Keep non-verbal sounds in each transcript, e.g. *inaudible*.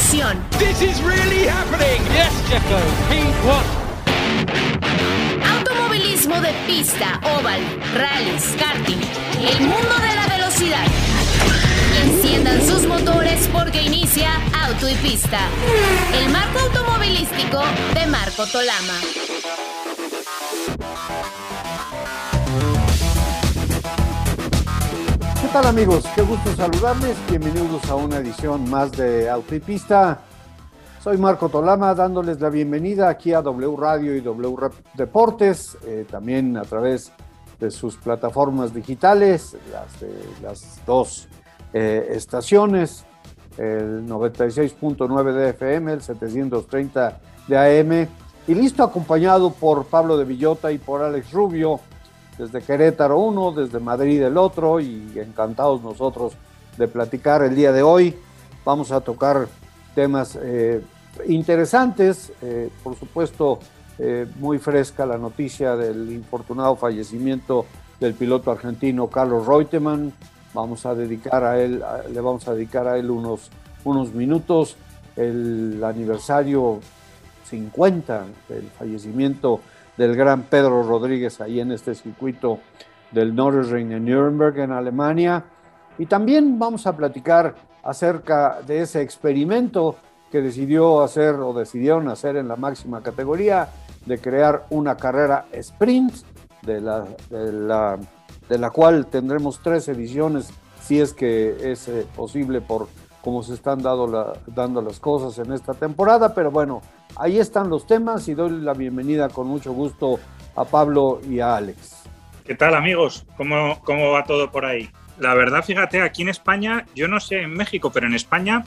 emoción. This is really happening. Yes, Checo. P1. Automovilismo de pista, oval, rallies, karting. El mundo de la velocidad. Enciendan sus motores porque inicia Auto y Pista. El marco automovilístico de Marco Tolama. Tal amigos? Qué gusto saludarles. Bienvenidos a una edición más de Auto y Pista. Soy Marco Tolama dándoles la bienvenida aquí a W Radio y W Deportes, eh, también a través de sus plataformas digitales, las, las dos eh, estaciones, el 96.9 de FM, el 730 de AM, y listo acompañado por Pablo de Villota y por Alex Rubio, desde Querétaro uno, desde Madrid el otro, y encantados nosotros de platicar el día de hoy. Vamos a tocar temas eh, interesantes, eh, por supuesto, eh, muy fresca la noticia del infortunado fallecimiento del piloto argentino Carlos Reutemann. Vamos a dedicar a él, le vamos a dedicar a él unos, unos minutos. El aniversario 50 del fallecimiento del gran Pedro Rodríguez ahí en este circuito del Nürburgring en Nuremberg, en Alemania. Y también vamos a platicar acerca de ese experimento que decidió hacer o decidieron hacer en la máxima categoría de crear una carrera sprint, de la, de la, de la cual tendremos tres ediciones, si es que es eh, posible por cómo se están dando, la, dando las cosas en esta temporada. Pero bueno, ahí están los temas y doy la bienvenida con mucho gusto a Pablo y a Alex. ¿Qué tal amigos? ¿Cómo, cómo va todo por ahí? La verdad, fíjate, aquí en España, yo no sé en México, pero en España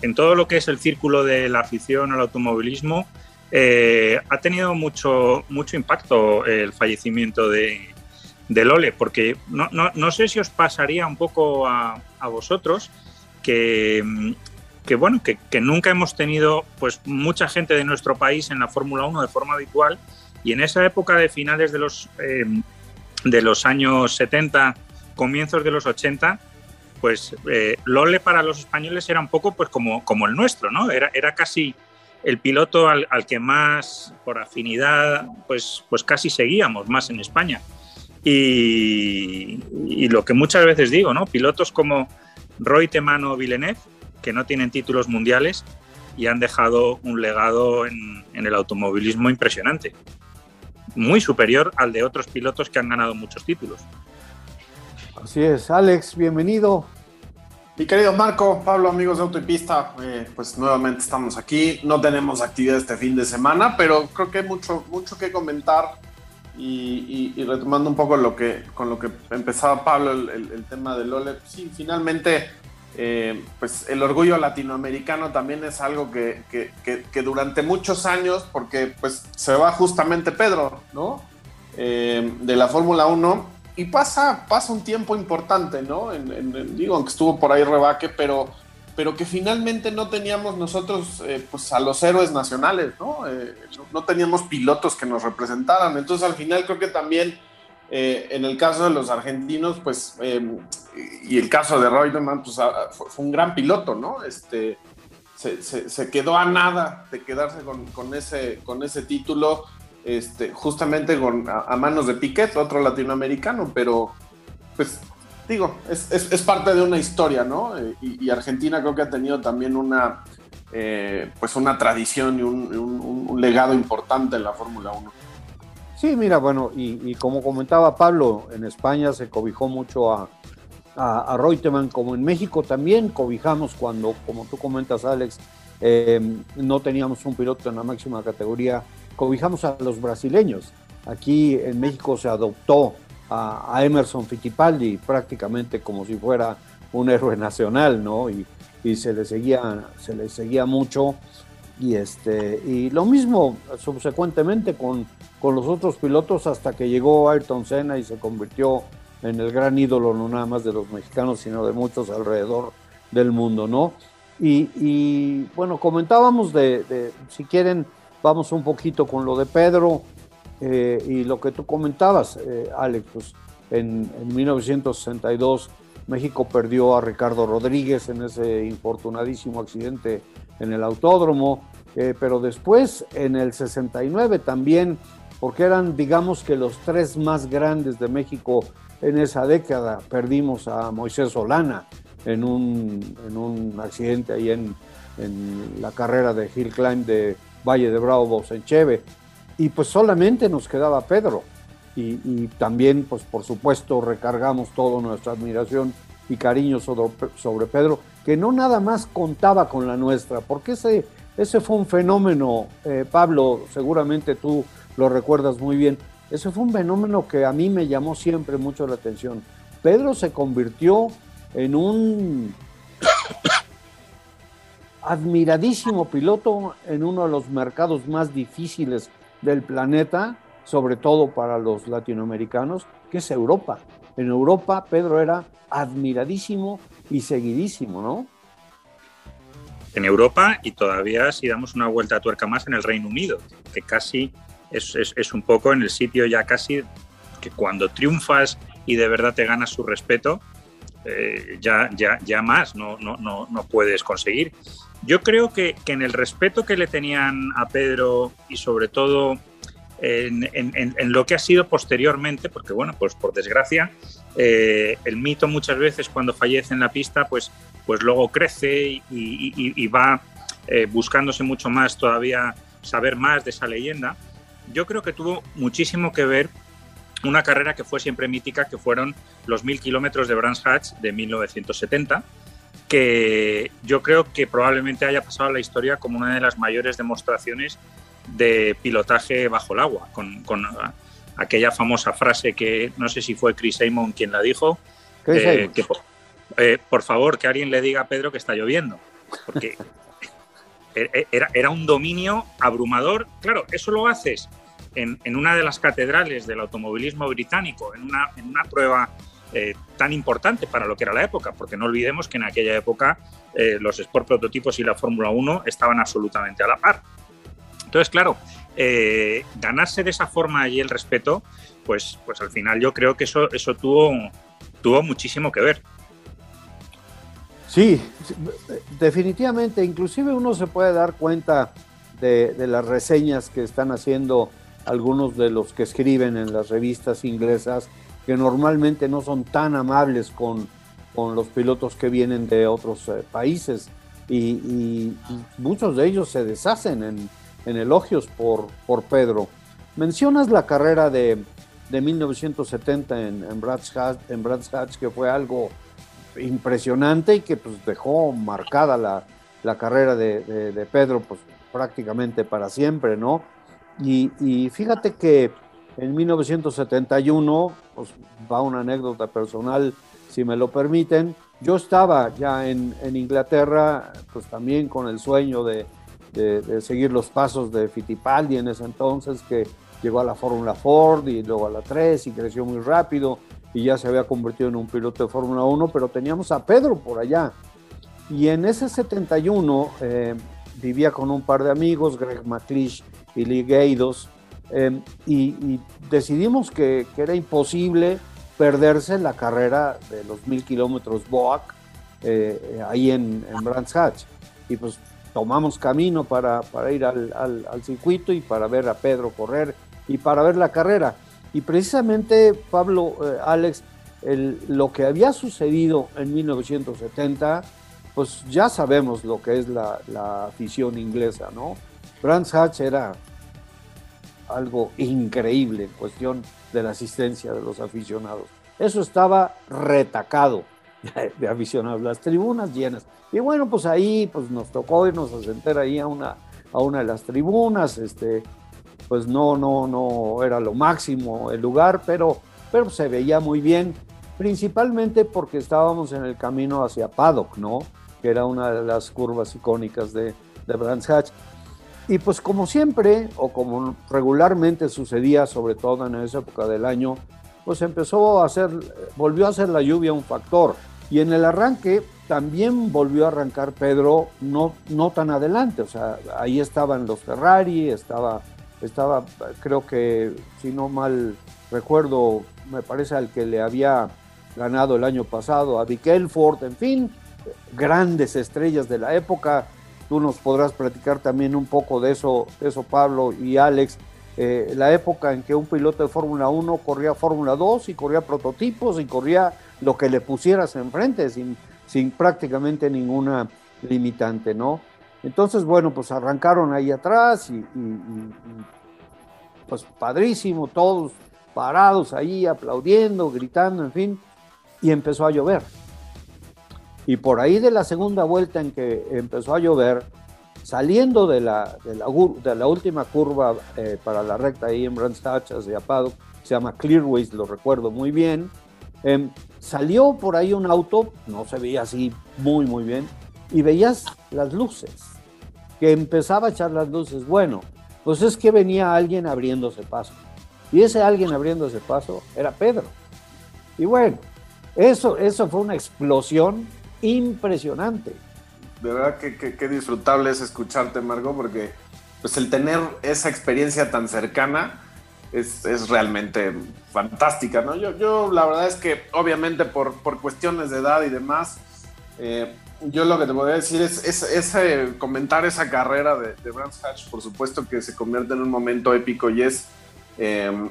en todo lo que es el círculo de la afición al automovilismo, eh, ha tenido mucho, mucho impacto el fallecimiento de, de Lole, porque no, no, no, sé si os pasaría un poco a, a vosotros que, que bueno, que, nunca hemos tenido pues mucha gente de nuestro país en la Fórmula 1 de forma habitual y en esa época de finales de los, eh, de los años 70, comienzos de los 80, pues eh, Lole para los españoles era un poco pues como, como el nuestro, ¿no? Era, era casi el piloto al, que más, por afinidad, pues, pues casi seguíamos más en España. Y, lo que muchas veces digo, ¿no? Pilotos como Reutemann o Villeneuve, que no tienen títulos mundiales y han dejado un legado en, en el automovilismo impresionante. Muy superior al de otros pilotos que han ganado muchos títulos. Así es, Alex, bienvenido. Mi querido Marco, Pablo, amigos de Auto y Pista, eh, pues nuevamente estamos aquí. No tenemos actividad este fin de semana, pero creo que hay mucho, mucho que comentar. Y, y, y retomando un poco lo que, con lo que empezaba Pablo, el, el, el tema de Lole, sí, finalmente, eh, pues el orgullo latinoamericano también es algo que, que, que, durante muchos años, porque pues se va justamente Pedro, ¿no? Eh, de la Fórmula 1 y pasa, pasa un tiempo importante, ¿no? En, digo, aunque estuvo por ahí rebaque, pero, pero que finalmente no teníamos nosotros eh, pues a los héroes nacionales, ¿no? ¿no? ¿no? teníamos pilotos que nos representaran. Entonces al final creo que también eh, en el caso de los argentinos, pues, em, y el caso de Reutemann, pues fue, fue, un gran piloto, ¿no? Este, se, se, quedó a nada de quedarse con, ese, con ese título este, justamente a, manos de Piquet, otro latinoamericano, pero pues digo, es, es, es parte de una historia, ¿no? Y, y, Argentina creo que ha tenido también una, eh, pues una tradición y un, un, un, legado importante en la Fórmula 1. Sí, mira, bueno, y, y, como comentaba Pablo, en España se cobijó mucho a, a, a Reutemann, como en México también cobijamos cuando, como tú comentas, Alex, eh, no teníamos un piloto en la máxima categoría cobijamos a los brasileños. Aquí en México se adoptó a, a, Emerson Fittipaldi prácticamente como si fuera un héroe nacional, ¿no? Y, y se le seguía, se le seguía mucho. Y, este, y lo mismo subsecuentemente con, con los otros pilotos hasta que llegó Ayrton Senna y se convirtió en el gran ídolo no nada más de los mexicanos, sino de muchos alrededor del mundo, ¿no? Y, y bueno, comentábamos de, si quieren, vamos un poquito con lo de Pedro eh, y lo que tú comentabas, eh, Alex, pues en, en 1962 México perdió a Ricardo Rodríguez en ese infortunadísimo accidente en el autódromo, eh, pero después en el 69 también, porque eran digamos que los tres más grandes de México en esa década, perdimos a Moisés Solana en un, en un accidente ahí en, en la carrera de Hill Climb de Valle de Bravo, Cheve y pues solamente nos quedaba Pedro. Y, también, pues por supuesto, recargamos toda nuestra admiración y cariño sobre, Pedro, que no nada más contaba con la nuestra, porque ese, ese fue un fenómeno, eh, Pablo, seguramente tú lo recuerdas muy bien, ese fue un fenómeno que a mí me llamó siempre mucho la atención. Pedro se convirtió en un admiradísimo piloto en uno de los mercados más difíciles del planeta, sobre todo para los latinoamericanos, que es Europa. En Europa Pedro era admiradísimo y seguidísimo, ¿no? En Europa y todavía si damos una vuelta a tuerca más en el Reino Unido, que casi es, es, un poco en el sitio ya casi que cuando triunfas y de verdad te ganas su respeto, eh, ya, ya, ya más no, no, no, no puedes conseguir. Yo creo que, en el respeto que le tenían a Pedro y sobre todo en, lo que ha sido posteriormente, porque bueno, pues por desgracia, eh, el mito muchas veces cuando fallece en la pista, pues, pues luego crece y, va eh, buscándose mucho más todavía saber más de esa leyenda. Yo creo que tuvo muchísimo que ver una carrera que fue siempre mítica, que fueron los mil kilómetros de Brands Hatch de 1970 que yo creo que probablemente haya pasado a la historia como una de las mayores demostraciones de pilotaje bajo el agua, con, aquella famosa frase que no sé si fue Chris Amon quien la dijo, eh, que eh, por favor que alguien le diga a Pedro que está lloviendo, porque *laughs* e, e, era, era, un dominio abrumador. Claro, eso lo haces en, en, una de las catedrales del automovilismo británico, en una, en una prueba eh, tan importante para lo que era la época, porque no olvidemos que en aquella época eh, los Sport prototipos y la Fórmula 1 estaban absolutamente a la par. Entonces, claro, eh, ganarse de esa forma allí el respeto, pues, pues al final yo creo que eso, eso tuvo, tuvo muchísimo que ver. Sí, definitivamente, inclusive uno se puede dar cuenta de, las reseñas que están haciendo algunos de los que escriben en las revistas inglesas que normalmente no son tan amables con, con los pilotos que vienen de otros eh, países y, muchos de ellos se deshacen en, elogios por, por Pedro. Mencionas la carrera de, de 1970 en, en, Hatch, en que fue algo impresionante y que pues, dejó marcada la, la carrera de, de, Pedro pues, prácticamente para siempre, ¿no? Y, y fíjate que en 1971, pues va una anécdota personal, si me lo permiten. Yo estaba ya en, Inglaterra, pues también con el sueño de, seguir los pasos de Fittipaldi en ese entonces, que llegó a la Fórmula Ford y luego a la 3 y creció muy rápido y ya se había convertido en un piloto de Fórmula 1, pero teníamos a Pedro por allá. Y en ese 71 eh, vivía con un par de amigos, Greg McLeish y Lee Gaidos, Em, y, decidimos que, era imposible perderse la carrera de los mil kilómetros BOAC eh, ahí en, en, Brands Hatch. Y pues tomamos camino para, para ir al, al, circuito y para ver a Pedro correr y para ver la carrera. Y precisamente, Pablo, eh, Alex, lo que había sucedido en 1970, pues ya sabemos lo que es la, la afición inglesa, ¿no? Brands Hatch era algo increíble en cuestión de la asistencia de los aficionados. Eso estaba retacado *laughs* de aficionados, las tribunas llenas. Y bueno, pues ahí pues nos tocó irnos a sentar ahí a una, a una de las tribunas, este, pues no, no, no era lo máximo el lugar, pero, pero se veía muy bien, principalmente porque estábamos en el camino hacia Paddock, ¿no? Que era una de las curvas icónicas de, de Brands Hatch. Y pues como siempre, o como regularmente sucedía, sobre todo en esa época del año, pues empezó a hacer, volvió a ser la lluvia un factor. Y en el arranque también volvió a arrancar Pedro no, no tan adelante, o sea, ahí estaban los Ferrari, estaba, estaba, creo que, si no mal recuerdo, me parece al que le había ganado el año pasado a Dick Elford, en fin, grandes estrellas de la época. Tú nos podrás platicar también un poco de eso, eso Pablo y Alex. Eh, la época en que un piloto de Fórmula 1 corría Fórmula 2 y corría prototipos y corría lo que le pusieras enfrente sin, sin prácticamente ninguna limitante, ¿no? Entonces, bueno, pues arrancaron ahí atrás y, pues padrísimo, todos parados ahí aplaudiendo, gritando, en fin, y empezó a llover. Y por ahí de la segunda vuelta en que empezó a llover, saliendo de la, de la, última curva eh, para la recta ahí en Brands Hatch hacia Paddock, se llama Clearways, lo recuerdo muy bien, em, salió por ahí un auto, no se veía así muy, muy bien, y veías las luces, que empezaba a echar las luces. Bueno, pues es que venía alguien abriéndose paso. Y ese alguien abriéndose paso era Pedro. Y bueno, eso, eso fue una explosión impresionante. De verdad que, que, disfrutable es escucharte, Margo, porque pues el tener esa experiencia tan cercana es, es, realmente fantástica, ¿no? Yo, yo la verdad es que obviamente por, por cuestiones de edad y demás, eh, yo lo que te podría decir es, es, comentar esa carrera de, de Brands Hatch, por supuesto que se convierte en un momento épico y es em,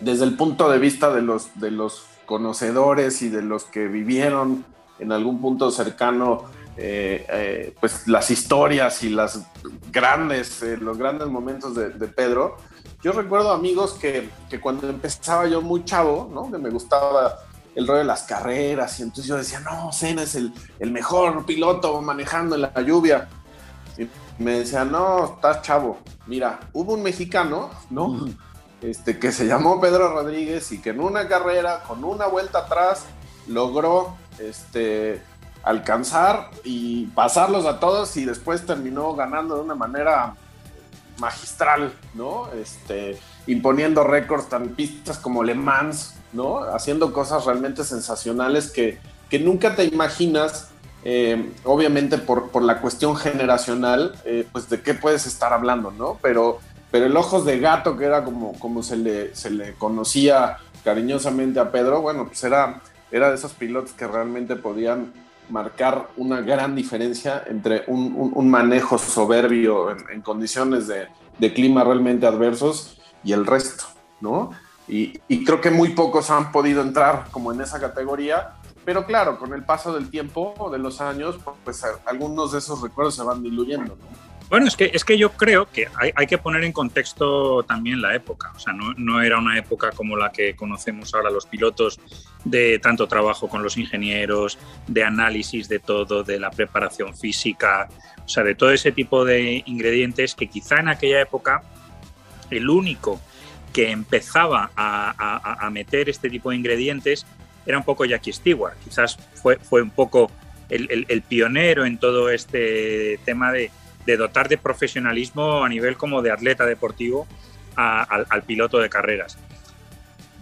desde el punto de vista de los, de los conocedores y de los que vivieron en algún punto cercano eh, eh, pues las historias y las grandes, eh, los grandes momentos de, de, Pedro. Yo recuerdo amigos que, que, cuando empezaba yo muy chavo, ¿no? que me gustaba el rollo de las carreras y entonces yo decía, no, Cena es el, el mejor piloto manejando en la lluvia. Y me decía, no, estás chavo. Mira, hubo un mexicano, ¿no? Este, que se llamó Pedro Rodríguez y que en una carrera, con una vuelta atrás, logró este, alcanzar y pasarlos a todos y después terminó ganando de una manera magistral, ¿no? Este, imponiendo récords tan pistas como Le Mans, ¿no? Haciendo cosas realmente sensacionales que, que nunca te imaginas, eh, obviamente por, por, la cuestión generacional, eh, pues de qué puedes estar hablando, ¿no? Pero, pero el ojos de gato, que era como, como se, le, se le conocía cariñosamente a Pedro, bueno, pues era, era de esos pilotos que realmente podían marcar una gran diferencia entre un, manejo soberbio en, condiciones de, clima realmente adversos y el resto, ¿no? Y, creo que muy pocos han podido entrar como en esa categoría, pero claro, con el paso del tiempo, de los años, pues algunos de esos recuerdos se van diluyendo, ¿no? Bueno, es que, es que yo creo que hay, que poner en contexto también la época. O sea, no, no, era una época como la que conocemos ahora los pilotos, de tanto trabajo con los ingenieros, de análisis de todo, de la preparación física, o sea, de todo ese tipo de ingredientes que quizá en aquella época el único que empezaba a, meter este tipo de ingredientes era un poco Jackie Stewart. Quizás fue, fue un poco el pionero en todo este tema de de dotar de profesionalismo a nivel como de atleta deportivo al, piloto de carreras.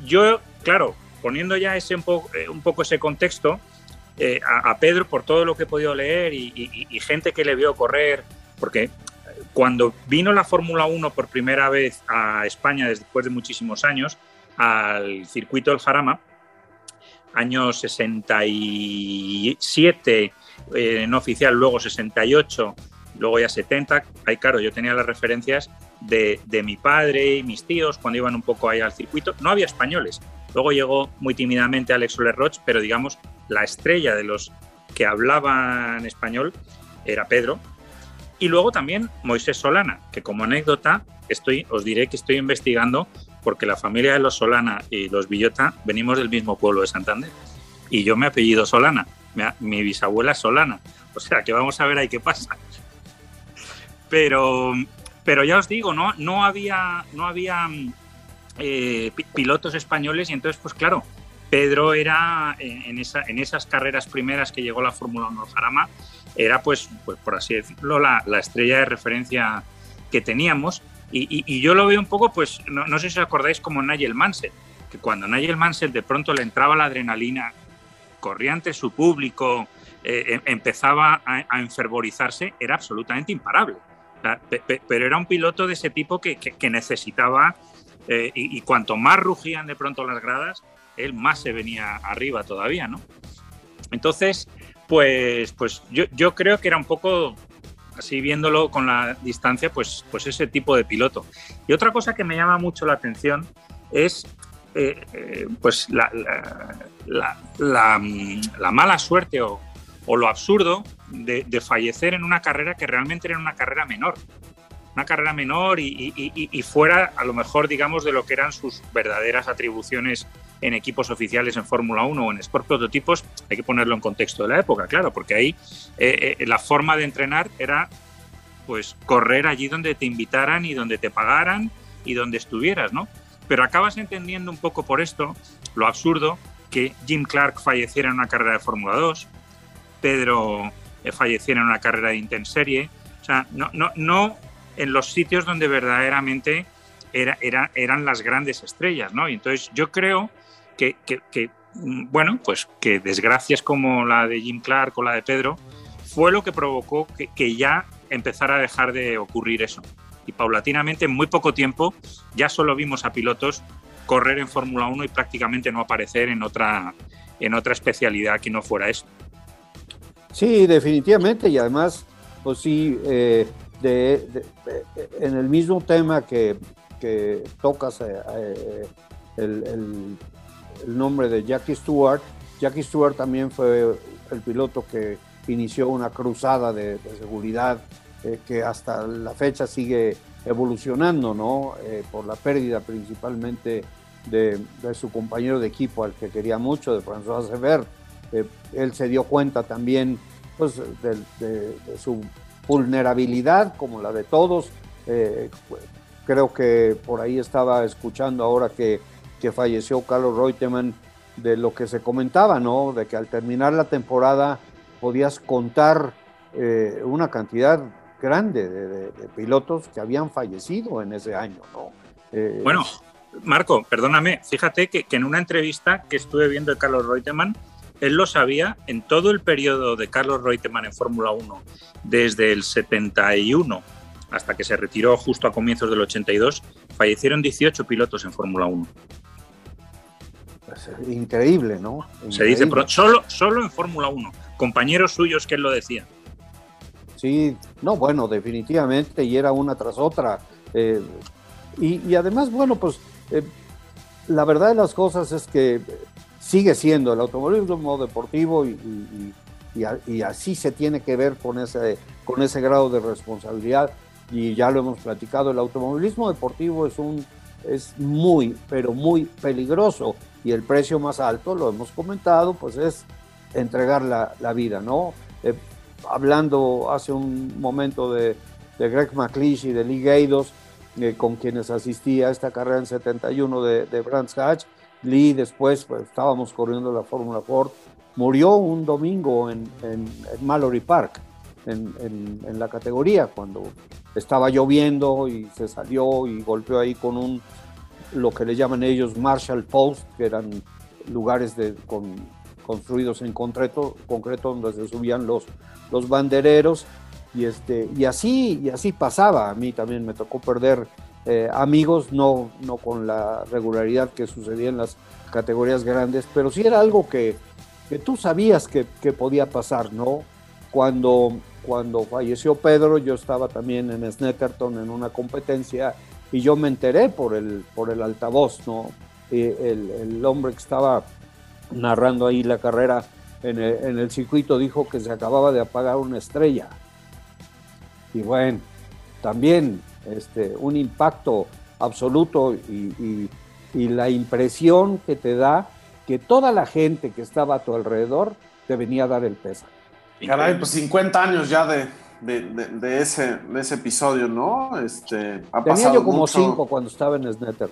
Yo, claro, poniendo ya ese un, poco, eh, ese contexto, eh, a, Pedro, por todo lo que he podido leer y, gente que le vio correr, porque cuando vino la Fórmula 1 por primera vez a España después de muchísimos años, al circuito del Jarama, años 67 eh, no oficial, luego 68 luego ya 70, ahí claro, yo tenía las referencias de, de, mi padre y mis tíos cuando iban un poco ahí al circuito, no había españoles. Luego llegó muy tímidamente Alex Oler Roch, pero digamos, la estrella de los que hablaban español era Pedro. Y luego también Moisés Solana, que como anécdota, estoy, os diré que estoy investigando porque la familia de los Solana y los Villota venimos del mismo pueblo de Santander. Y yo me apellido Solana, mi, bisabuela Solana. O sea, que vamos a ver ahí qué pasa. Pero, pero ya os digo, no, no había, no había eh, pilotos españoles y entonces, pues claro, Pedro era en, esa, en esas carreras primeras que llegó la Fórmula 1 Jarama, era pues, pues por así decirlo, la, la, estrella de referencia que teníamos. Y, yo lo veo un poco, pues, no, no sé si os acordáis como Nigel Mansell, que cuando Nigel Mansell de pronto le entraba la adrenalina, corría ante su público, eh, empezaba a, a enfervorizarse, era absolutamente imparable pero era un piloto de ese tipo que, necesitaba, eh, y, cuanto más rugían de pronto las gradas, él más se venía arriba todavía, ¿no? Entonces, pues, pues yo, creo que era un poco así viéndolo con la distancia, pues, pues ese tipo de piloto. Y otra cosa que me llama mucho la atención es eh, eh, pues la, la, mala suerte o lo absurdo de, fallecer en una carrera que realmente era una carrera menor. Una carrera menor y, fuera a lo mejor, digamos, de lo que eran sus verdaderas atribuciones en equipos oficiales en Fórmula 1 o en Sport Prototipos, hay que ponerlo en contexto de la época, claro, porque ahí eh, eh, la forma de entrenar era pues correr allí donde te invitaran y donde te pagaran y donde estuvieras, ¿no? Pero acabas entendiendo un poco por esto lo absurdo que Jim Clark falleciera en una carrera de Fórmula 2, Pedro falleciera en una carrera de Intenserie, o sea, no, no, no en los sitios donde verdaderamente era, era, eran las grandes estrellas, ¿no? Y entonces yo creo que, mm, bueno, pues que desgracias como la de Jim Clark o la de Pedro fue lo que provocó que, ya empezara a dejar de ocurrir eso. Y paulatinamente, en muy poco tiempo, ya solo vimos a pilotos correr en Fórmula 1 y prácticamente no aparecer en otra, en otra especialidad que no fuera eso. Sí, definitivamente, y además, pues sí, eh, en el mismo tema que, tocas eh, eh, el, nombre de Jackie Stewart. Jackie Stewart también fue el piloto que inició una cruzada de, seguridad eh, que hasta la fecha sigue evolucionando, ¿no? Eh, por la pérdida principalmente de, su compañero de equipo al que quería mucho, de François Sever. Eh, él se dio cuenta también pues, de, su vulnerabilidad, como la de todos. creo que por ahí estaba escuchando ahora que que falleció Carlos Reutemann, de lo que se comentaba, ¿no? De que al terminar la temporada podías contar eh, una cantidad grande de, pilotos que habían fallecido en ese año, ¿no? Eh, bueno, Marco, perdóname, fíjate que, en una entrevista que estuve viendo de Carlos Reutemann, él lo sabía en todo el periodo de Carlos Reutemann en Fórmula 1, desde el 71 hasta que se retiró justo a comienzos del 82, fallecieron 18 pilotos en Fórmula 1. Pues, increíble, ¿no? Se dice solo, solo en Fórmula 1, compañeros suyos que él lo decía. Sí, no, bueno, definitivamente, y era una tras otra. Eh, y, además, bueno, pues eh, la verdad de las cosas es que sigue siendo el automovilismo deportivo y, y, así se tiene que ver con ese, con ese grado de responsabilidad. Y ya lo hemos platicado, el automovilismo deportivo es un es muy, pero muy peligroso y el precio más alto, lo hemos comentado, pues es entregar la, vida, ¿no? Eh, hablando hace un momento de, Greg McLeish y de Lee Gaidos, eh, con quienes asistía a esta carrera en 71 de, de Brands Hatch, Lee después pues, estábamos corriendo la Fórmula Ford, murió un domingo en, Mallory Park, en, en, la categoría, cuando estaba lloviendo y se salió y golpeó ahí con un lo que le llaman ellos Marshall Post, que eran lugares de, con, construidos en concreto, concreto donde se subían los, los bandereros. Y, este, y, así, y así pasaba. A mí también me tocó perder eh, amigos, no, no con la regularidad que sucedía en las categorías grandes, pero sí era algo que, que tú sabías que, podía pasar, ¿no? Cuando, cuando falleció Pedro, yo estaba también en Snetterton en una competencia y yo me enteré por el, por el altavoz, ¿no? el, el, hombre que estaba narrando ahí la carrera en el, en el, circuito dijo que se acababa de apagar una estrella. Y bueno, también este, un impacto absoluto y, y, la impresión que te da que toda la gente que estaba a tu alrededor te venía a dar el peso. Caray, pues 50 años ya de, de, ese, de ese episodio, ¿no? Este, ha Tenía yo como cinco cuando estaba en Snetter.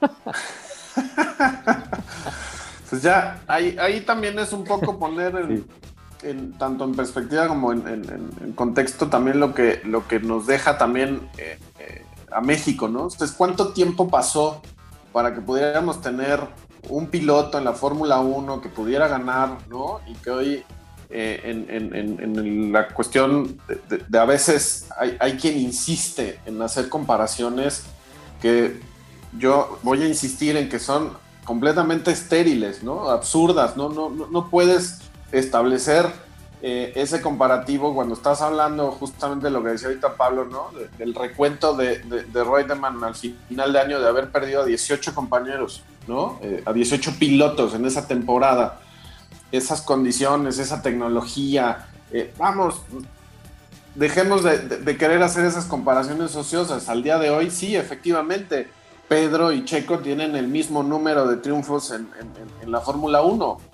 *laughs* pues ya, ahí, ahí también es un poco poner en, tanto en perspectiva como en, contexto también lo que, lo que nos deja también eh, eh, a México, ¿no? Entonces, ¿cuánto tiempo pasó para que pudiéramos tener un piloto en la Fórmula 1 que pudiera ganar, ¿no? Y que hoy eh, en, la cuestión de, a veces hay, quien insiste en hacer comparaciones que yo voy a insistir en que son completamente estériles, ¿no? Absurdas. No, no, no puedes establecer eh, ese comparativo cuando estás hablando justamente de lo que decía ahorita Pablo, ¿no? del recuento de, de, de, Reutemann al final de año de haber perdido a 18 compañeros, ¿no? Eh, a 18 pilotos en esa temporada. Esas condiciones, esa tecnología. Eh, vamos, dejemos de, de, querer hacer esas comparaciones ociosas. Al día de hoy, sí, efectivamente, Pedro y Checo tienen el mismo número de triunfos en la Fórmula 1.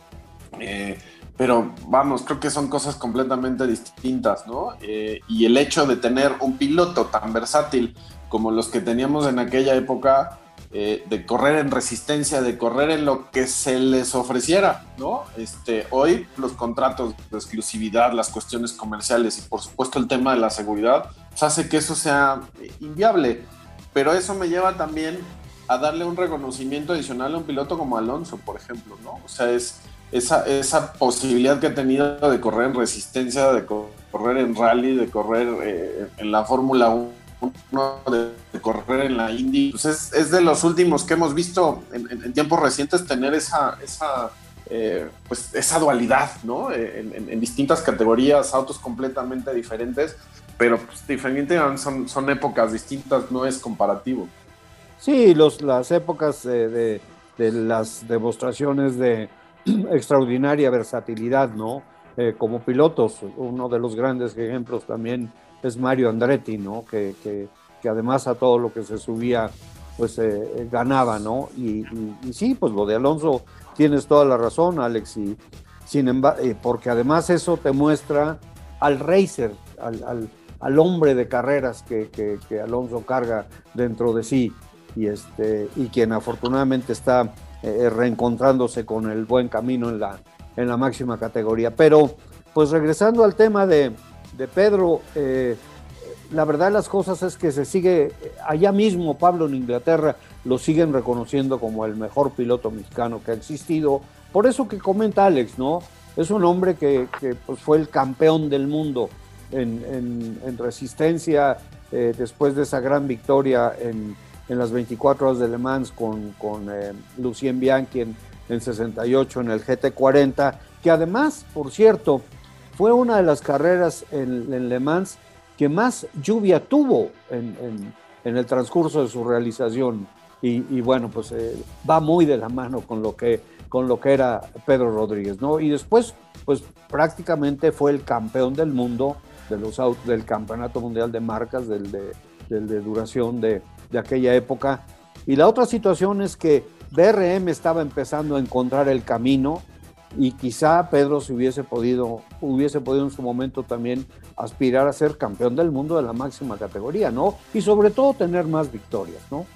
Eh, pero vamos, creo que son cosas completamente distintas, ¿no? Eh, y el hecho de tener un piloto tan versátil como los que teníamos en aquella época, eh, de correr en resistencia, de correr en lo que se les ofreciera, ¿no? Este, hoy los contratos de exclusividad, las cuestiones comerciales y por supuesto el tema de la seguridad, pues hace que eso sea inviable. Pero eso me lleva también a darle un reconocimiento adicional a un piloto como Alonso, por ejemplo, ¿no? O sea, es esa, esa posibilidad que ha tenido de correr en resistencia, de correr en rally, de correr eh, en la Fórmula 1, de, correr en la Indy, pues es, es, de los últimos que hemos visto en, tiempos recientes tener esa, esa, eh, pues esa dualidad, ¿no? Eh, en, en, distintas categorías, autos completamente diferentes, pero pues, diferente, son, son épocas distintas, no es comparativo. Sí, los, las épocas de, de las demostraciones de, *clears throat* extraordinaria versatilidad, ¿no? Eh, como pilotos, uno de los grandes ejemplos también es Mario Andretti, ¿no? Que, que, además a todo lo que se subía, pues eh, ganaba, ¿no? Y, sí, pues lo de Alonso, tienes toda la razón, Alex, sin embargo, eh, porque además eso te muestra al racer, al, al, hombre de carreras que, que, que, Alonso carga dentro de sí, y, este, y quien afortunadamente está eh, reencontrándose con el buen camino en la, en la máxima categoría. Pero, pues regresando al tema de, de Pedro, eh, la verdad de las cosas es que se sigue, allá mismo Pablo en Inglaterra lo siguen reconociendo como el mejor piloto mexicano que ha existido. Por eso que comenta Alex, ¿no? Es un hombre que, pues fue el campeón del mundo en, en, en resistencia eh, después de esa gran victoria en, en las 24 horas de Le Mans con, con eh, Lucien Bianchi en, en 68 en el GT40, que además, por cierto, fue una de las carreras en, en Le Mans que más lluvia tuvo en, en, en el transcurso de su realización. Y, y bueno, pues eh, va muy de la mano con lo, que, con lo que era Pedro Rodríguez, ¿no? Y después, pues prácticamente fue el campeón del mundo de los, del Campeonato Mundial de Marcas, del de, del de duración de, de aquella época. Y la otra situación es que BRM estaba empezando a encontrar el camino y quizá Pedro se hubiese podido, hubiese podido en su momento también aspirar a ser campeón del mundo de la máxima categoría, ¿no? Y sobre todo tener más victorias, ¿no?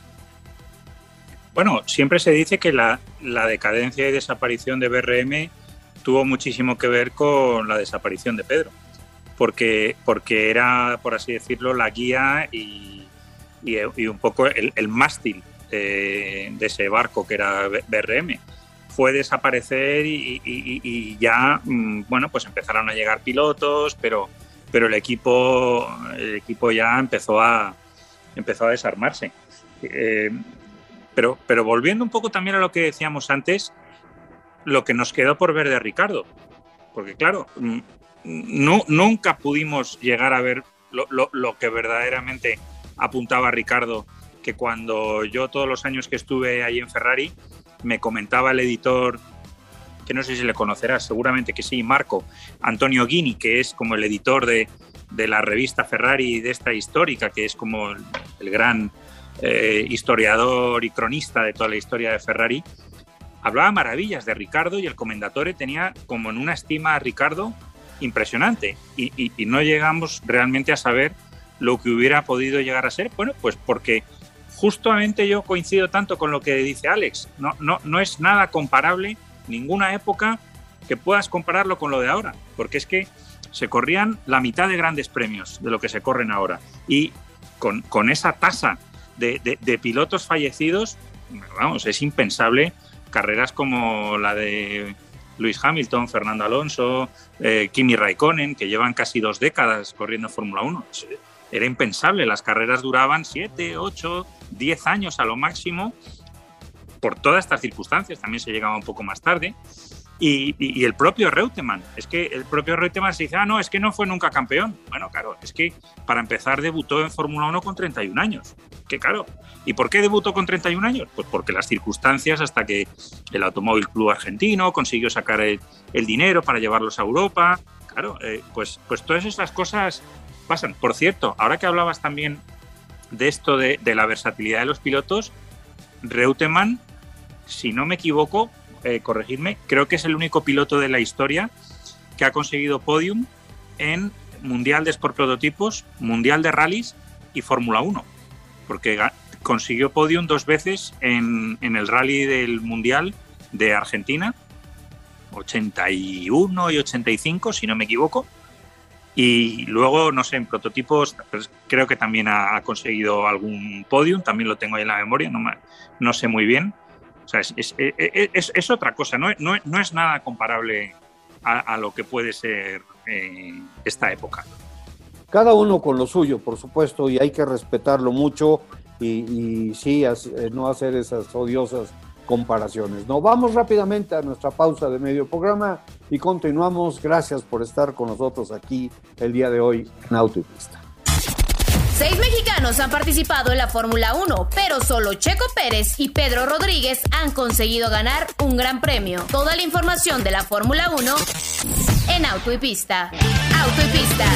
Bueno, siempre se dice que la, la decadencia y desaparición de BRM tuvo muchísimo que ver con la desaparición de Pedro, porque, porque era, por así decirlo, la guía y y, un poco el, mástil de, de, ese barco que era BRM. Fue desaparecer y, ya, mm, bueno, pues empezaron a llegar pilotos, pero, pero el, equipo, el equipo ya empezó a, empezó a desarmarse. Eh, pero, pero volviendo un poco también a lo que decíamos antes, lo que nos quedó por ver de Ricardo. Porque claro, mm, no, nunca pudimos llegar a ver lo, lo que verdaderamente apuntaba Ricardo que cuando yo todos los años que estuve ahí en Ferrari, me comentaba el editor, que no sé si le conocerás, seguramente que sí, Marco, Antonio Guini, que es como el editor de, de la revista Ferrari de esta histórica, que es como el, gran eh, historiador y cronista de toda la historia de Ferrari, hablaba maravillas de Ricardo y el comendatore tenía como en una estima a Ricardo impresionante. Y no llegamos realmente a saber lo que hubiera podido llegar a ser? Bueno, pues porque justamente yo coincido tanto con lo que dice Alex. No, no, no es nada comparable, ninguna época que puedas compararlo con lo de ahora, porque es que se corrían la mitad de grandes premios de lo que se corren ahora. Y con, con esa tasa de, pilotos fallecidos, vamos, es impensable carreras como la de Luis Hamilton, Fernando Alonso, eh, Kimi Raikkonen, que llevan casi dos décadas corriendo Fórmula 1 era impensable. Las carreras duraban 7, 8, 10 años a lo máximo. por todas estas circunstancias, también se llegaba un poco más tarde. Y, el propio Reutemann, es que el propio Reutemann se dice, ah, no, es que no fue nunca campeón. Bueno, claro, es que para empezar debutó en Fórmula 1 con 31 años. Que claro. ¿Y por qué debutó con 31 años? Pues porque las circunstancias hasta que el Automóvil Club Argentino consiguió sacar el, dinero para llevarlos a Europa. Claro, eh, pues, pues todas esas cosas pasan. Por cierto, ahora que hablabas también de esto de, la versatilidad de los pilotos, Reutemann, si no me equivoco, eh, corregirme, creo que es el único piloto de la historia que ha conseguido podium en Mundial de Sport Prototipos, Mundial de Rallys y Fórmula 1, porque consiguió podium dos veces en, el rally del Mundial de Argentina, 81 y 85, si no me equivoco. Y luego, no sé, en prototipos pues, creo que también ha, conseguido algún podium, también lo tengo ahí en la memoria, no, no sé muy bien. O sea, es, otra cosa, no, no, es nada comparable a, lo que puede ser eh, esta época. Cada uno con lo suyo, por supuesto, y hay que respetarlo mucho y, y sí, eh, no hacer esas odiosas comparaciones. No, vamos rápidamente a nuestra pausa de medio programa y continuamos. Gracias por estar con nosotros aquí el día de hoy en Auto y Pista. Seis mexicanos han participado en la Fórmula 1, pero solo Checo Pérez y Pedro Rodríguez han conseguido ganar un gran premio. Toda la información de la Fórmula 1 en Auto y Pista. Auto y Pista,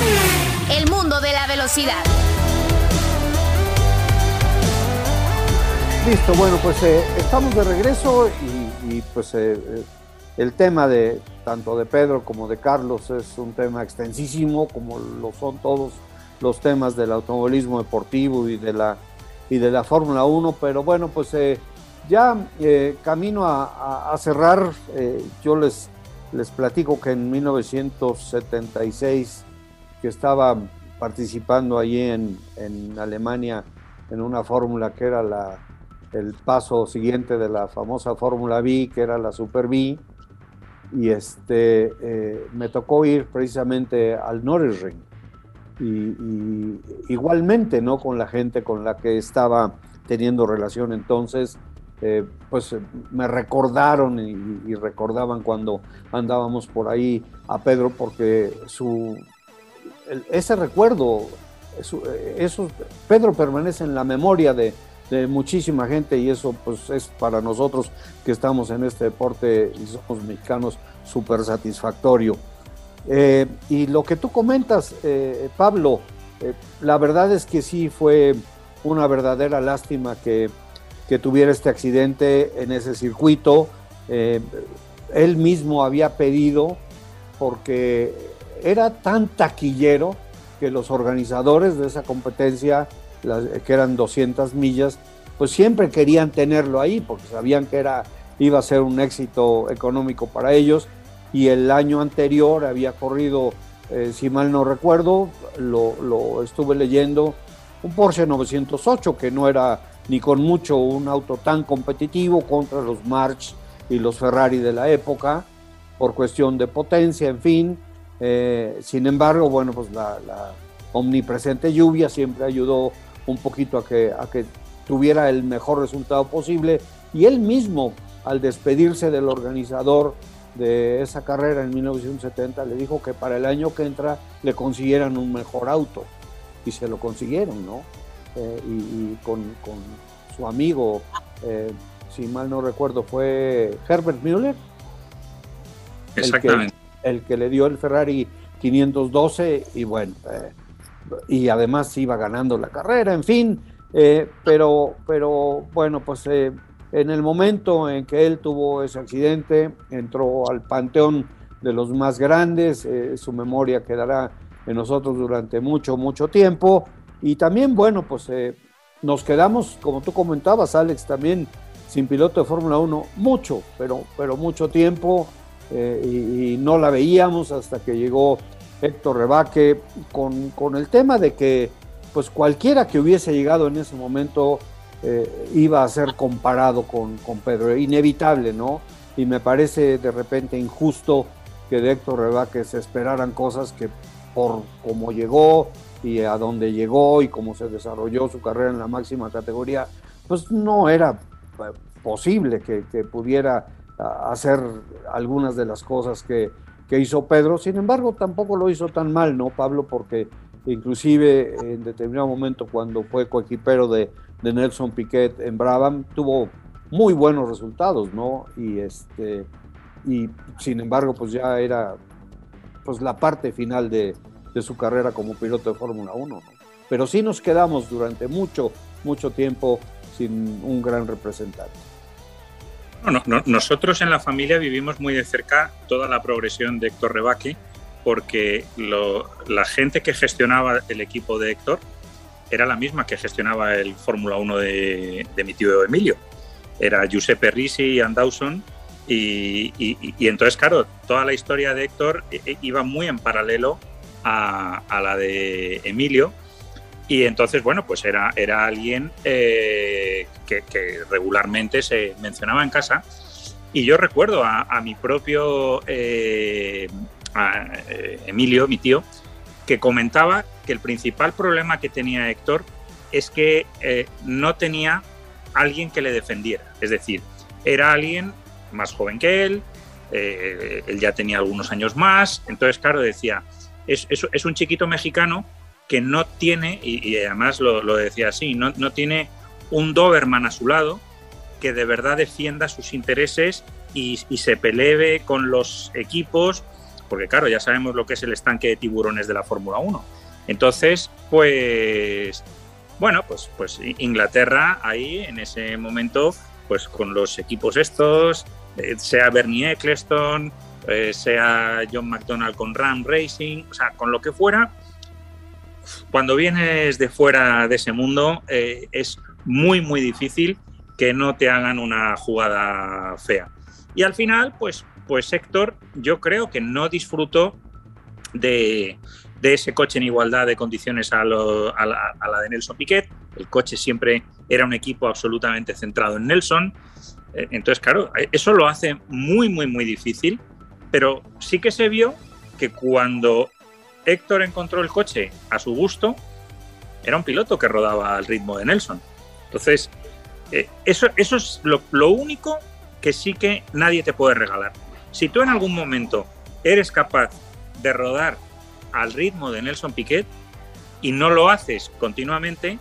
el mundo de la velocidad. Listo, bueno, pues eh, estamos de regreso y, pues eh, eh, el tema de tanto de Pedro como de Carlos es un tema extensísimo, como lo son todos los temas del automovilismo deportivo y de la, de la Fórmula 1, pero bueno, pues eh, ya eh, camino a, cerrar, eh, yo les, les platico que en 1976, que estaba participando allí en, en Alemania en una fórmula que era la, el paso siguiente de la famosa Fórmula B, que era la Super B, y este, me tocó ir precisamente al Nürburgring y, igualmente, ¿no? Con la gente con la que estaba teniendo relación entonces, eh, pues me recordaron y, recordaban cuando andábamos por ahí a Pedro porque su, ese recuerdo, eso, Pedro permanece en la memoria de, de, muchísima gente y eso pues es para nosotros que estamos en este deporte y somos mexicanos súper satisfactorio. Eh, y lo que tú comentas, eh, Pablo, eh, la verdad es que sí fue una verdadera lástima que, tuviera este accidente en ese circuito. él mismo había pedido, porque era tan taquillero que los organizadores de esa competencia, que eran 200 millas, pues siempre querían tenerlo ahí, porque sabían que era, iba a ser un éxito económico para ellos y el año anterior había corrido, eh, si mal no recuerdo, lo, estuve leyendo, un Porsche 908 que no era ni con mucho un auto tan competitivo contra los March y los Ferrari de la época, por cuestión de potencia, en fin. Eh, sin embargo, bueno, pues la, omnipresente lluvia siempre ayudó un poquito a que, a que tuviera el mejor resultado posible y él mismo, al despedirse del organizador de esa carrera en 1970 le dijo que para el año que entra le consiguieran un mejor auto y se lo consiguieron, ¿no? Eh, y, con, su amigo, eh, si mal no recuerdo, fue Herbert Müller. Exactamente. El que, le dio el Ferrari 512 y bueno, eh, y además iba ganando la carrera, en fin, pero, pero bueno, pues en el momento en que él tuvo ese accidente, entró al panteón de los más grandes, eh, su memoria quedará en nosotros durante mucho, mucho tiempo. Y también, bueno, pues eh, nos quedamos, como tú comentabas, Alex, también sin piloto de Fórmula 1, mucho, pero, pero mucho tiempo, eh, y, no la veíamos hasta que llegó Héctor Rebaque con, con el tema de que pues cualquiera que hubiese llegado en ese momento eh, iba a ser comparado con, con, Pedro, inevitable, ¿no? Y me parece de repente injusto que de Héctor Rebaque se esperaran cosas que por cómo llegó y a dónde llegó y cómo se desarrolló su carrera en la máxima categoría, pues no era posible que, pudiera hacer algunas de las cosas que, hizo Pedro. Sin embargo, tampoco lo hizo tan mal, ¿no, Pablo? Porque inclusive en determinado momento cuando fue coequipero de, de Nelson Piquet en Brabham, tuvo muy buenos resultados, ¿no? Y este y sin embargo, pues ya era pues la parte final de, su carrera como piloto de Fórmula 1. Pero sí nos quedamos durante mucho, mucho tiempo sin un gran representante. Nosotros en la familia vivimos muy de cerca toda la progresión de Héctor Rebaque, porque la gente que gestionaba el equipo de Héctor era la misma que gestionaba el Fórmula 1 de, mi tío Emilio. Era Giuseppe Risi y Ann Dawson, y, entonces, claro, toda la historia de Héctor eh, eh, iba muy en paralelo a, la de Emilio. Y entonces, bueno, pues era, era alguien eh, que, regularmente se mencionaba en casa. Y yo recuerdo a, mi propio Emilio, mi tío, que comentaba que el principal problema que tenía Héctor es que no tenía alguien que le defendiera. Es decir, era alguien más joven que él, eh, él ya tenía algunos años más, entonces claro, decía, es, es, un chiquito mexicano que no tiene, y, además lo, decía así, no, no tiene un Doberman a su lado que de verdad defienda sus intereses y, se pelee con los equipos, porque claro, ya sabemos lo que es el estanque de tiburones de la Fórmula 1. Entonces, pues, bueno, pues, pues Inglaterra ahí en ese momento, pues con los equipos estos, eh, sea Bernie Eccleston, eh, sea John McDonald con Ram Racing, o sea, con lo que fuera, cuando vienes de fuera de ese mundo eh, es muy, muy difícil que no te hagan una jugada fea. Y al final, pues, pues Héctor, yo creo que no disfrutó de, ese coche en igualdad de condiciones a, a, la, de Nelson Piquet. El coche siempre era un equipo absolutamente centrado en Nelson. Eh, entonces, claro, eso lo hace muy, muy, muy difícil, pero sí que se vio que cuando Héctor encontró el coche a su gusto, era un piloto que rodaba al ritmo de Nelson. Entonces, eh, eso, eso es lo, único que sí que nadie te puede regalar. Si tú en algún momento eres capaz de rodar al ritmo de Nelson Piquet y no lo haces continuamente,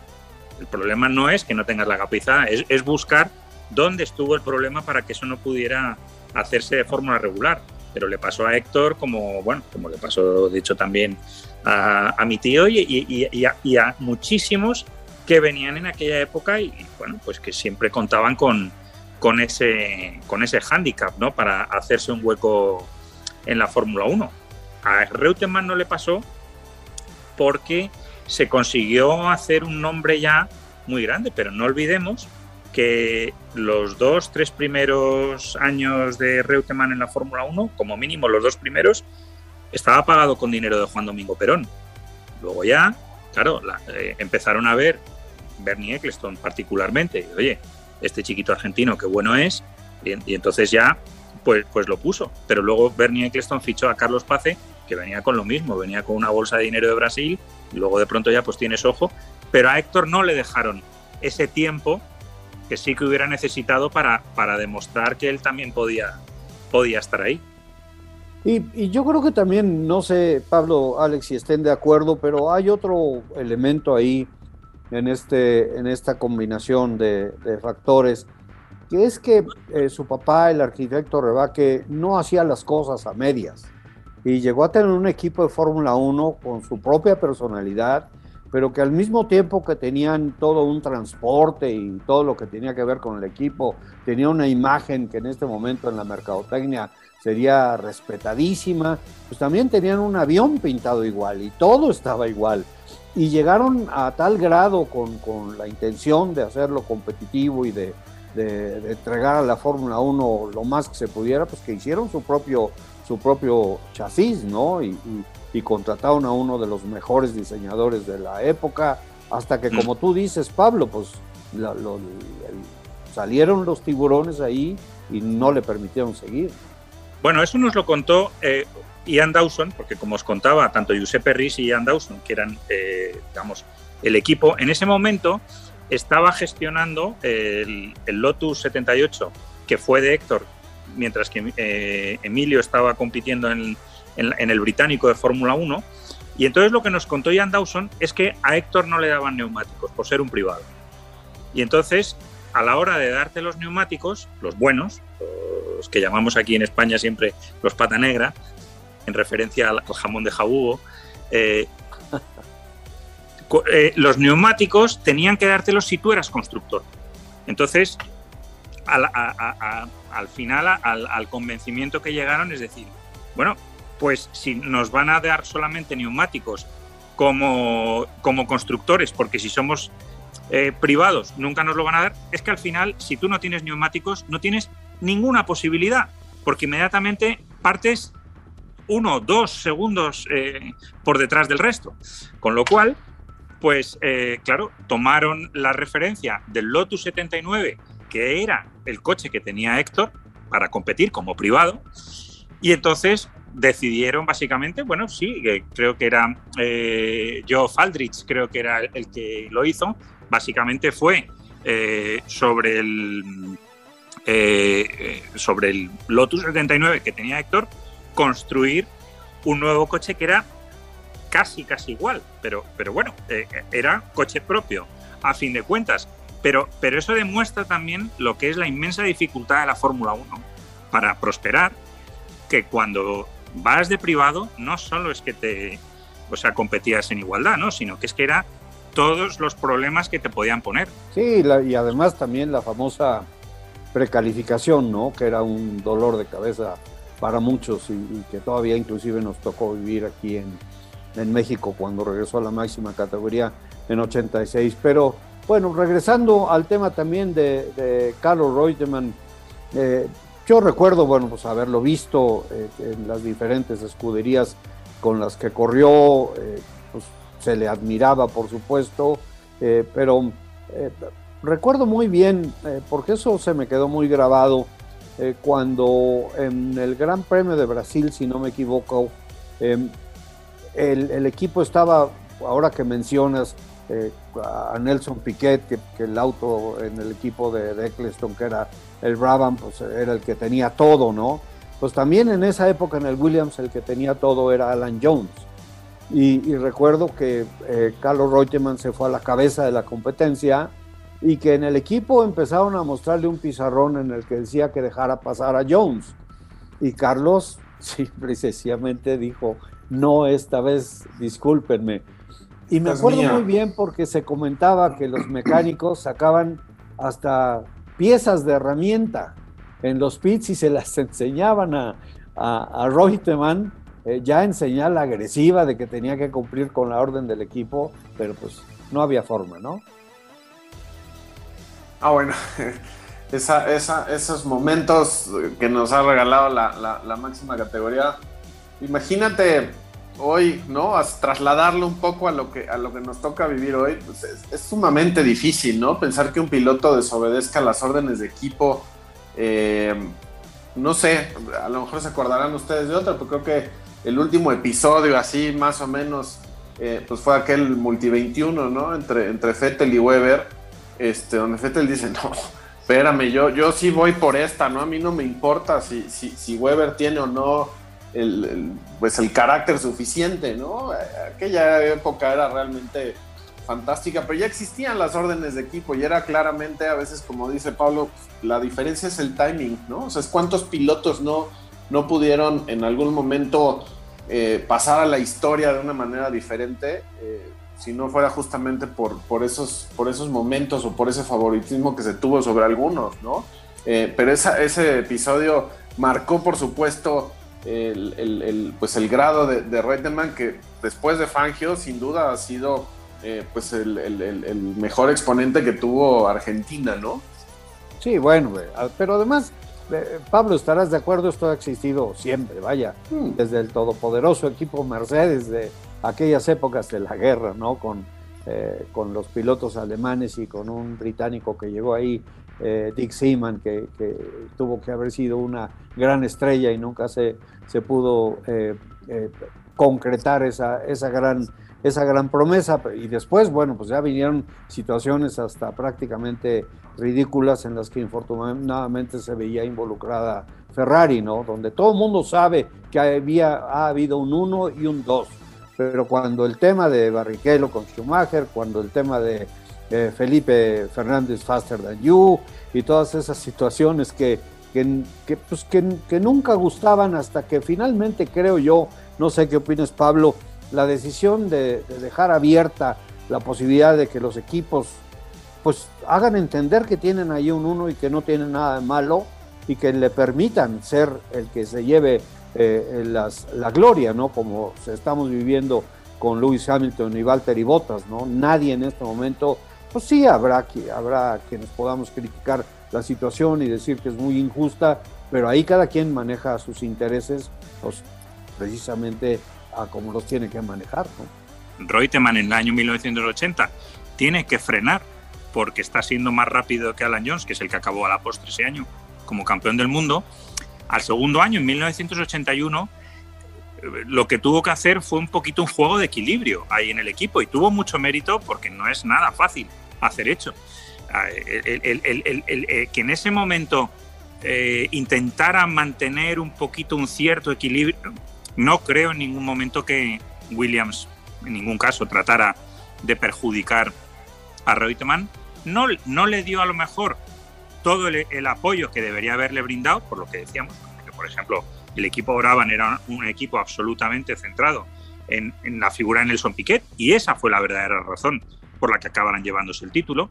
el problema no es que no tengas la capacidad, es, es buscar dónde estuvo el problema para que eso no pudiera hacerse de fórmula regular. Pero le pasó a Héctor como, bueno, como le pasó de hecho también a, mi tío y, a, muchísimos que venían en aquella época y, bueno, pues que siempre contaban con, con ese, con ese hándicap, ¿no? Para hacerse un hueco en la Fórmula 1. A Reutemann no le pasó porque se consiguió hacer un nombre ya muy grande, pero no olvidemos que los dos, tres primeros años de Reutemann en la Fórmula 1, como mínimo los dos primeros, estaba pagado con dinero de Juan Domingo Perón. Luego ya, claro, eh, empezaron a ver Bernie Eccleston particularmente, oye, este chiquito argentino, qué bueno es, y, entonces ya, pues, pues lo puso. Pero luego Bernie Eccleston fichó a Carlos Pace, que venía con lo mismo, venía con una bolsa de dinero de Brasil, y luego de pronto ya pues tienes ojo, pero a Héctor no le dejaron ese tiempo que sí que hubiera necesitado para, para demostrar que él también podía, podía estar ahí. Y, yo creo que también, no sé, Pablo, Alex, si estén de acuerdo, pero hay otro elemento ahí en, este, en esta combinación de, factores, que es que eh, su papá, el arquitecto Rebaque, no hacía las cosas a medias y llegó a tener un equipo de Fórmula 1 con su propia personalidad, pero que al mismo tiempo que tenían todo un transporte y todo lo que tenía que ver con el equipo, tenía una imagen que en este momento en la mercadotecnia sería respetadísima, pues también tenían un avión pintado igual y todo estaba igual. Y llegaron a tal grado con, con la intención de hacerlo competitivo y de, de, entregar a la Fórmula 1 lo más que se pudiera, pues que hicieron su propio, su propio chasis, ¿no? y, y contrataron a uno de los mejores diseñadores de la época, hasta que, mm. como tú dices, Pablo, pues salieron los tiburones ahí y no le permitieron seguir. Bueno, eso nos lo contó eh, Ian Dawson, porque como os contaba, tanto Giuseppe Risi y Ian Dawson, que eran, eh, digamos, el equipo, en ese momento estaba gestionando el, Lotus 78, que fue de Héctor, mientras que eh, Emilio estaba compitiendo en, el británico de Fórmula 1. Y entonces lo que nos contó Ian Dawson es que a Héctor no le daban neumáticos por ser un privado. Y entonces, a la hora de darte los neumáticos, los buenos, los que llamamos aquí en España siempre los pata negra, en referencia al, jamón de jabugo, eh, *laughs* eh, los neumáticos tenían que dártelos si tú eras constructor. Entonces, al, final, al, convencimiento que llegaron, es decir, bueno, pues si nos van a dar solamente neumáticos como, como constructores, porque si somos eh, privados nunca nos lo van a dar, es que al final, si tú no tienes neumáticos, no tienes ninguna posibilidad, porque inmediatamente partes uno, dos segundos eh, por detrás del resto. Con lo cual, pues eh, claro, tomaron la referencia del Lotus 79, que era el coche que tenía Héctor para competir como privado, y entonces decidieron básicamente, bueno, sí, creo que era eh, Joe Faldrich, creo que era el que lo hizo, básicamente fue eh, sobre el sobre el Lotus 79 que tenía Héctor, construir un nuevo coche que era casi, casi igual, pero, pero bueno, eh, era coche propio, a fin de cuentas. Pero, pero eso demuestra también lo que es la inmensa dificultad de la Fórmula 1 para prosperar, que cuando vas de privado no solo es que te, o sea, competías en igualdad, ¿no? Sino que es que era todos los problemas que te podían poner. Sí, y además también la famosa precalificación, ¿no? Que era un dolor de cabeza para muchos y que todavía inclusive nos tocó vivir aquí en, en México cuando regresó a la máxima categoría en 86. Pero bueno, regresando al tema también de, Carlos Reutemann, eh, yo recuerdo, bueno, pues haberlo visto eh, en las diferentes escuderías con las que corrió, eh, pues se le admiraba, por supuesto, pero recuerdo muy bien, porque eso se me quedó muy grabado, cuando en el Gran Premio de Brasil, si no me equivoco, el, equipo estaba, ahora que mencionas eh, a Nelson Piquet, que, el auto en el equipo de, Eccleston, que era el Brabham, pues era el que tenía todo, ¿no? Pues también en esa época en el Williams el que tenía todo era Alan Jones. Y, recuerdo que eh, Carlos Reutemann se fue a la cabeza de la competencia y que en el equipo empezaron a mostrarle un pizarrón en el que decía que dejara pasar a Jones. Y Carlos, *laughs* sí, precisamente dijo, no esta vez, discúlpenme. Y me acuerdo muy bien porque se comentaba que los mecánicos sacaban hasta piezas de herramienta en los pits y se las *laughs* enseñaban a, a, Reutemann eh, ya en señal agresiva de que tenía que cumplir con la orden del equipo, pero pues no había forma, ¿no? Ah, bueno, *laughs* esos momentos que nos ha regalado la, la máxima categoría imagínate hoy, ¿no? trasladarlo un poco a lo que, a lo que nos toca vivir hoy, pues es, sumamente difícil, ¿no? Pensar que un piloto desobedezca las órdenes de equipo. Eh, no sé, a lo mejor se acordarán ustedes de otra, pero creo que el último episodio, así más o menos, eh, pues fue aquel multi 21, ¿no? Entre, entre Fettel y Weber, este, donde Fettel dice, no, espérame, yo, yo sí voy por esta, ¿no? A mí no me importa si, si, si Weber tiene o no el, pues el carácter suficiente, ¿no? Aquella época era realmente fantástica, pero ya existían las órdenes de equipo y era claramente, a veces como dice Pablo, la diferencia es el timing, ¿no? O sea, es cuántos pilotos no, no pudieron en algún momento eh, pasar a la historia de una manera diferente, eh, si no fuera justamente por, por, esos, por esos momentos o por ese favoritismo que se tuvo sobre algunos, ¿no? Eh, pero ese episodio marcó, por supuesto, el, pues el grado de, de Reutemann, que después de Fangio, sin duda ha sido eh, pues el, mejor exponente que tuvo Argentina, ¿no? Sí, bueno, pero además, eh, Pablo, estarás de acuerdo, esto ha existido siempre, vaya, hmm. desde el todopoderoso equipo Mercedes de aquellas épocas de la guerra, ¿no? Con, eh, con los pilotos alemanes y con un británico que llegó ahí eh, Dick Seaman, que, tuvo que haber sido una gran estrella y nunca se, se pudo eh, eh, concretar esa, esa gran esa gran promesa. Y después, bueno, pues ya vinieron situaciones hasta prácticamente ridículas en las que infortunadamente se veía involucrada Ferrari, ¿no? Donde todo el mundo sabe que había, ha habido un 1 y un 2. Pero cuando el tema de Barrichello con Schumacher, cuando el tema de Felipe Fernández Faster Than You y todas esas situaciones que, que, pues, que, nunca gustaban hasta que finalmente creo yo, no sé qué opinas Pablo, la decisión de, dejar abierta la posibilidad de que los equipos pues hagan entender que tienen ahí un uno y que no tienen nada de malo y que le permitan ser el que se lleve eh, las, la gloria, ¿no? Como estamos viviendo con Lewis Hamilton y Valtteri Bottas, ¿no? Nadie en este momento, pues sí habrá, habrá quienes podamos criticar la situación y decir que es muy injusta, pero ahí cada quien maneja sus intereses, pues precisamente a como los tiene que manejar. ¿no? Reutemann en el año 1980 tiene que frenar porque está siendo más rápido que Alan Jones, que es el que acabó a la postre ese año como campeón del mundo. Al segundo año, en 1981, lo que tuvo que hacer fue un poquito un juego de equilibrio ahí en el equipo y tuvo mucho mérito porque no es nada fácil hacer hecho. Ah, el, que en ese momento eh, intentara mantener un poquito un cierto equilibrio, no creo en ningún momento que Williams, en ningún caso, tratara de perjudicar a Reutemann. No, no le dio a lo mejor todo el, apoyo que debería haberle brindado, por lo que decíamos, que por ejemplo el equipo Brabham era un equipo absolutamente centrado en, en, la figura de Nelson Piquet y esa fue la verdadera razón por la que acabaran llevándose el título.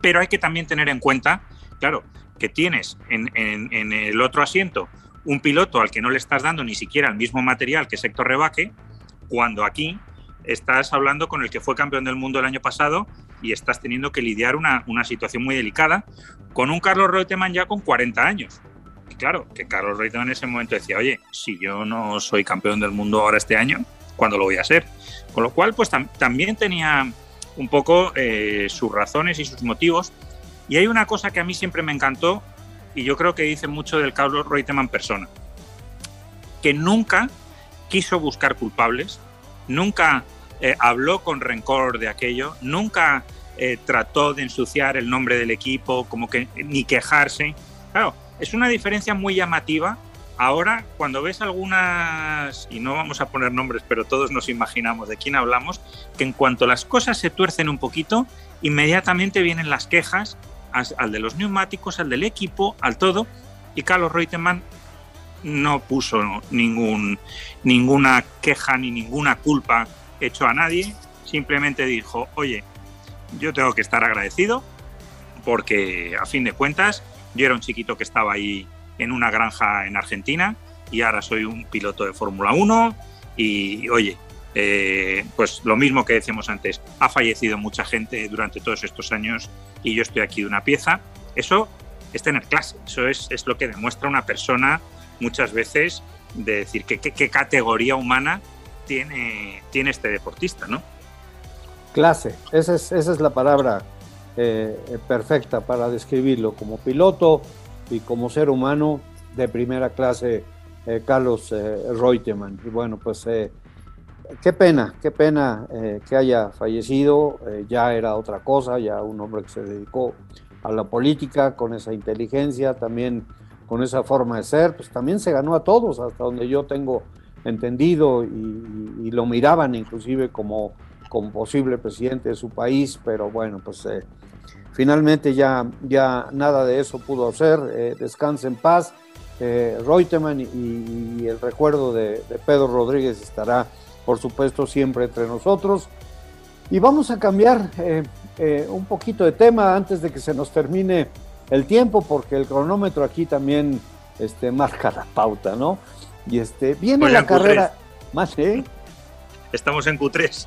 Pero hay que también tener en cuenta, claro, que tienes en, el otro asiento un piloto al que no le estás dando ni siquiera el mismo material que Sector Rebaque, cuando aquí estás hablando con el que fue campeón del mundo el año pasado y estás teniendo que lidiar una, una situación muy delicada con un Carlos Reutemann ya con 40 años. Y claro, que Carlos Reutemann en ese momento decía, oye, si yo no soy campeón del mundo ahora este año, ¿cuándo lo voy a ser? Con lo cual, pues también tenía un poco eh, sus razones y sus motivos. Y hay una cosa que a mí siempre me encantó y yo creo que dice mucho del Carlos Reutemann persona, que nunca quiso buscar culpables, nunca eh, habló con rencor de aquello, nunca eh, trató de ensuciar el nombre del equipo, como que ni quejarse. Claro, es una diferencia muy llamativa Ahora, cuando ves algunas, y no vamos a poner nombres, pero todos nos imaginamos de quién hablamos, que en cuanto las cosas se tuercen un poquito, inmediatamente vienen las quejas al de los neumáticos, al del equipo, al todo, y Carlos Reutemann no puso ningún, ninguna queja ni ninguna culpa hecho a nadie, simplemente dijo, oye, yo tengo que estar agradecido porque a fin de cuentas yo era un chiquito que estaba ahí en una granja en Argentina y ahora soy un piloto de Fórmula 1 y oye, eh, pues lo mismo que decíamos antes, ha fallecido mucha gente durante todos estos años y yo estoy aquí de una pieza. Eso es tener clase, eso es, es lo que demuestra una persona muchas veces de decir qué que, categoría humana tiene, tiene este deportista, ¿no? Clase, esa es, esa es la palabra eh, perfecta para describirlo como piloto, y como ser humano de primera clase, eh, Carlos eh, Reutemann. Y bueno, pues eh, qué pena, qué pena que haya fallecido, ya era otra cosa, ya un hombre que se dedicó a la política con esa inteligencia, también con esa forma de ser, pues también se ganó a todos, hasta donde yo tengo entendido y, lo miraban inclusive como, como posible presidente de su país, pero bueno, pues Finalmente ya, ya nada de eso pudo hacer. Eh, descanse en paz. Eh, Reutemann y, el recuerdo de, Pedro Rodríguez estará, por supuesto, siempre entre nosotros. Y vamos a cambiar eh, un poquito de tema antes de que se nos termine el tiempo, porque el cronómetro aquí también este, marca la pauta, ¿no? Y este, viene la carrera. Más, Estamos en Q3.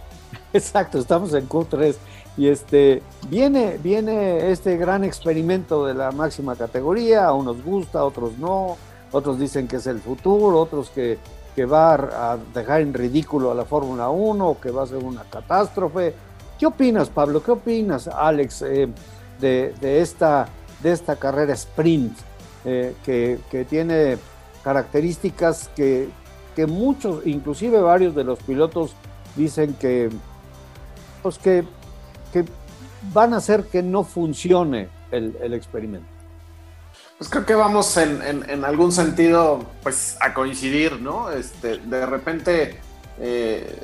Exacto, estamos en Q3. Y este, viene, viene este gran experimento de la máxima categoría, a unos gusta, a otros no, otros dicen que es el futuro, otros que, que va a dejar en ridículo a la Fórmula 1, que va a ser una catástrofe. ¿Qué opinas, Pablo? ¿Qué opinas, Alex, eh, de, esta, de esta carrera sprint eh, que, que, tiene características que, que muchos, inclusive varios de los pilotos dicen que, pues que, van a hacer que no funcione el, experimento. Pues creo que vamos en, algún sentido pues a coincidir, ¿no? Este, de repente eh,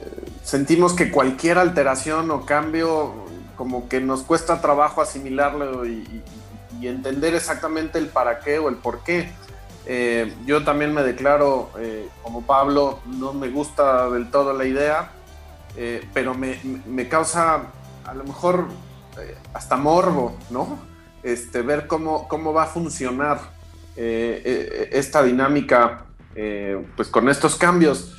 sentimos que cualquier alteración o cambio como que nos cuesta trabajo asimilarlo y, entender exactamente el para qué o el por qué. Eh, yo también me declaro eh, como Pablo, no me gusta del todo la idea, pero me, me, causa a lo mejor hasta morbo, ¿no? Este, ver cómo, cómo va a funcionar esta dinámica pues con estos cambios.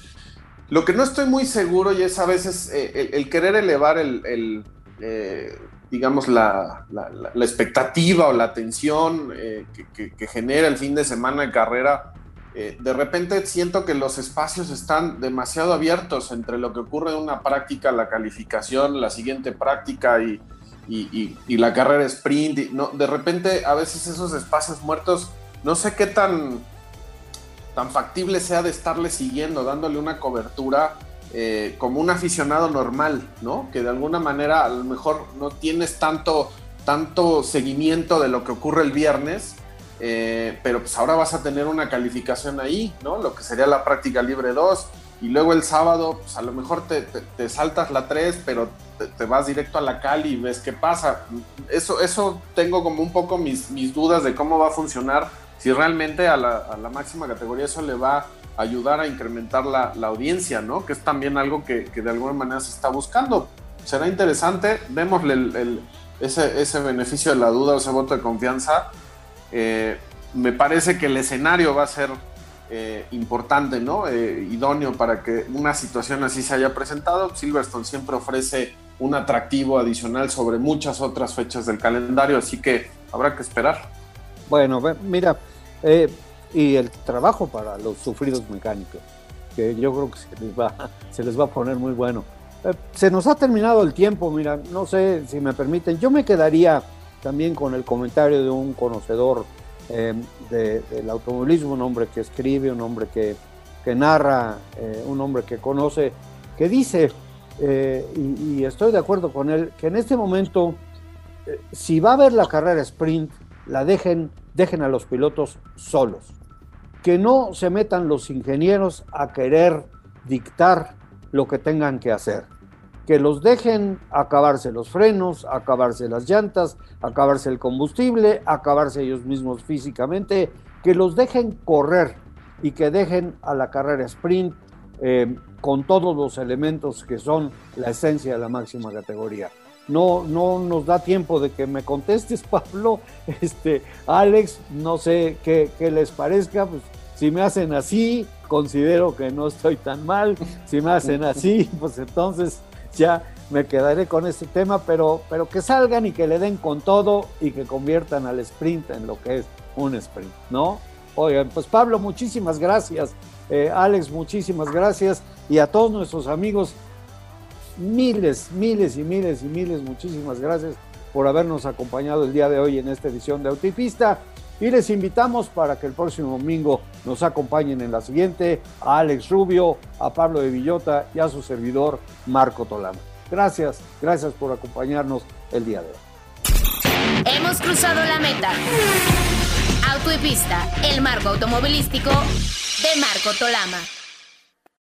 Lo que no estoy muy seguro y es a veces eh, el, querer elevar el, eh, digamos, la, expectativa o la atención eh, que, genera el fin de semana de carrera. De repente siento que los espacios están demasiado abiertos entre lo que ocurre en una práctica, la calificación, la siguiente práctica y, la carrera sprint. de repente a veces esos espacios muertos, no sé qué tan tan factible sea de estarle siguiendo, dándole una cobertura eh, como un aficionado normal, ¿no? Que de alguna manera a lo mejor no tienes tanto, tanto seguimiento de lo que ocurre el viernes, eh, pero pues ahora vas a tener una calificación ahí, ¿no? Lo que sería la práctica libre 2. Y luego el sábado, pues a lo mejor te, saltas la 3, pero te, vas directo a la Cali y ves qué pasa. Eso, eso tengo como un poco mis, mis dudas de cómo va a funcionar si realmente a la, máxima categoría eso le va a ayudar a incrementar la, audiencia, ¿no? Que es también algo que, de alguna manera se está buscando. Será interesante, démosle ese, beneficio de la duda, ese voto de confianza. Eh, me parece que el escenario va a ser eh, importante, ¿no? Eh, idóneo para que una situación así se haya presentado. Silverstone siempre ofrece un atractivo adicional sobre muchas otras fechas del calendario, así que habrá que esperar. Bueno, mira, y el trabajo para los sufridos mecánicos, que yo creo que se les va, se les va a poner muy bueno. Se nos ha terminado el tiempo, mira, no sé si me permiten, yo me quedaría también con el comentario de un conocedor eh, del automovilismo, un hombre que escribe, un hombre que, narra, un hombre que conoce, que dice, y, y, estoy de acuerdo con él, que en este momento, si va a haber la carrera sprint, la dejen dejen a los pilotos solos. Que no se metan los ingenieros a querer dictar lo que tengan que hacer. Que los dejen acabarse los frenos, acabarse las llantas, acabarse el combustible, acabarse ellos mismos físicamente. Que los dejen correr y que dejen a la carrera sprint eh, con todos los elementos que son la esencia de la máxima categoría no, no nos da tiempo de que me contestes, *laughs* Pablo. Este, Alex, no sé qué, les parezca. Pues, si me hacen así, considero que no estoy tan mal. Si me hacen así, pues entonces ya me quedaré con este tema, pero, pero que salgan y que le den con todo y que conviertan al sprint en lo que es un sprint, ¿no? Oigan, pues Pablo, muchísimas gracias. Eh, Alex, muchísimas gracias. Y a todos nuestros amigos miles, miles y miles y miles, muchísimas gracias por habernos acompañado el día de hoy en esta edición de Autipista. Y les invitamos para que el próximo domingo nos acompañen en la siguiente a Alex Rubio, a Pablo de Villota y a su servidor Marco Tolano. Gracias, gracias por acompañarnos el día de hoy. Hemos cruzado la meta. Auto el marco automovilístico de Marco Tolama.